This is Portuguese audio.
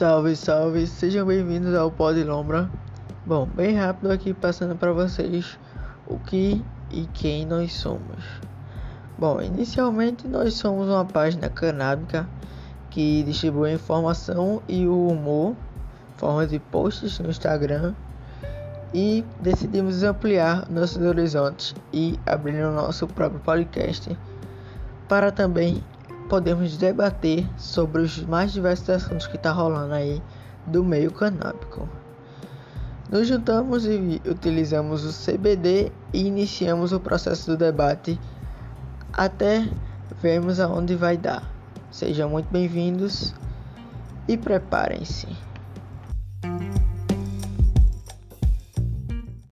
Salve, salve, sejam bem-vindos ao Pod Lombra. Bom, bem rápido aqui passando para vocês o que e quem nós somos. Bom, inicialmente nós somos uma página canábica que distribui informação e o humor, forma de posts no Instagram e decidimos ampliar nossos horizontes e abrir o nosso próprio podcast para também podemos debater sobre os mais diversos assuntos que está rolando aí do meio canábico. Nos juntamos e utilizamos o CBD e iniciamos o processo do debate até vermos aonde vai dar. Sejam muito bem-vindos e preparem-se.